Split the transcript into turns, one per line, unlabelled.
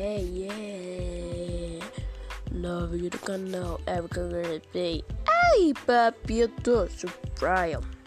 yeah, yeah. Novo do canal Everton Hey, papi, eu tô surpreso.